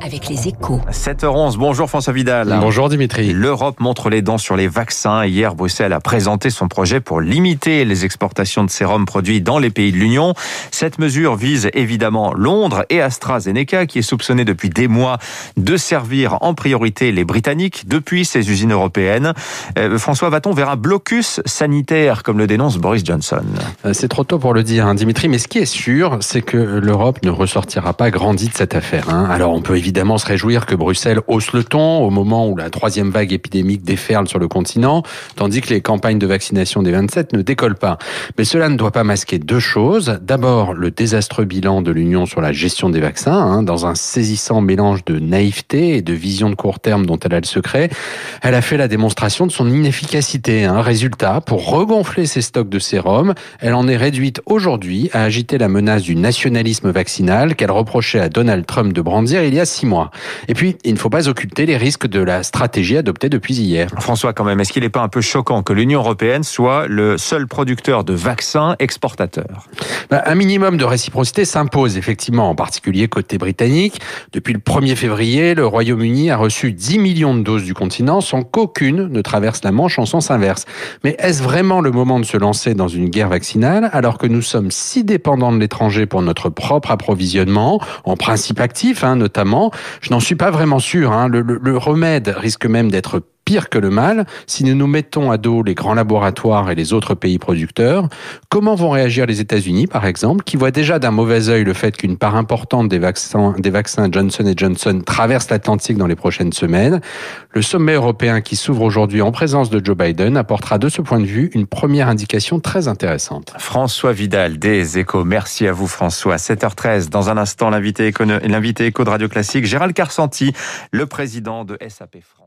avec les échos. 7h11, bonjour François Vidal. Bonjour Dimitri. L'Europe montre les dents sur les vaccins. Hier, Bruxelles a présenté son projet pour limiter les exportations de sérum produits dans les pays de l'Union. Cette mesure vise évidemment Londres et AstraZeneca, qui est soupçonné depuis des mois de servir en priorité les Britanniques depuis ces usines européennes. Euh, François, va-t-on vers un blocus sanitaire, comme le dénonce Boris Johnson? Euh, C'est trop tôt pour le dire, hein, Dimitri, mais ce qui est sûr, c'est que l'Europe ne ressortira pas grandie de cette affaire. hein. Alors on peut évidemment se réjouir que Bruxelles hausse le ton au moment où la troisième vague épidémique déferle sur le continent, tandis que les campagnes de vaccination des 27 ne décollent pas. Mais cela ne doit pas masquer deux choses. D'abord, le désastreux bilan de l'Union sur la gestion des vaccins, hein, dans un saisissant mélange de naïveté et de vision de court terme dont elle a le secret. Elle a fait la démonstration de son inefficacité. Hein. Résultat, pour regonfler ses stocks de sérum, elle en est réduite aujourd'hui à agiter la menace du nationalisme vaccinal qu'elle reprochait à Donald Trump de brandir il y a six mois. Et puis, il ne faut pas occulter les risques de la stratégie adoptée depuis hier. François, quand même, est-ce qu'il n'est pas un peu choquant que l'Union européenne soit le seul producteur de vaccins exportateur Bah, Un minimum de réciprocité s'impose effectivement, en particulier côté britannique. Depuis le 1er février, le Royaume-Uni a reçu 10 millions de doses du continent sans qu'aucune ne traverse la Manche en sens inverse. Mais est-ce vraiment le moment de se lancer dans une guerre vaccinale alors que nous sommes si dépendants de l'étranger pour notre propre approvisionnement, en principe actif hein, notamment Je n'en suis pas vraiment sûr. hein. Le, remède risque même d'être pire que le mal si nous nous mettons à dos les grands laboratoires et les autres pays producteurs. Comment vont réagir les États-Unis, par exemple, qui voient déjà d'un mauvais œil le fait qu'une part importante des vaccins, des vaccins Johnson Johnson traverse l'Atlantique dans les prochaines semaines? Le sommet européen qui s'ouvre aujourd'hui en présence de Joe Biden apportera de ce point de vue une première indication très intéressante. François Vidal des Échos. Merci à vous François. 7h13. Dans un instant, l'invité éco, de Radio Classique, Gérald Carsanti, le président de SAP France.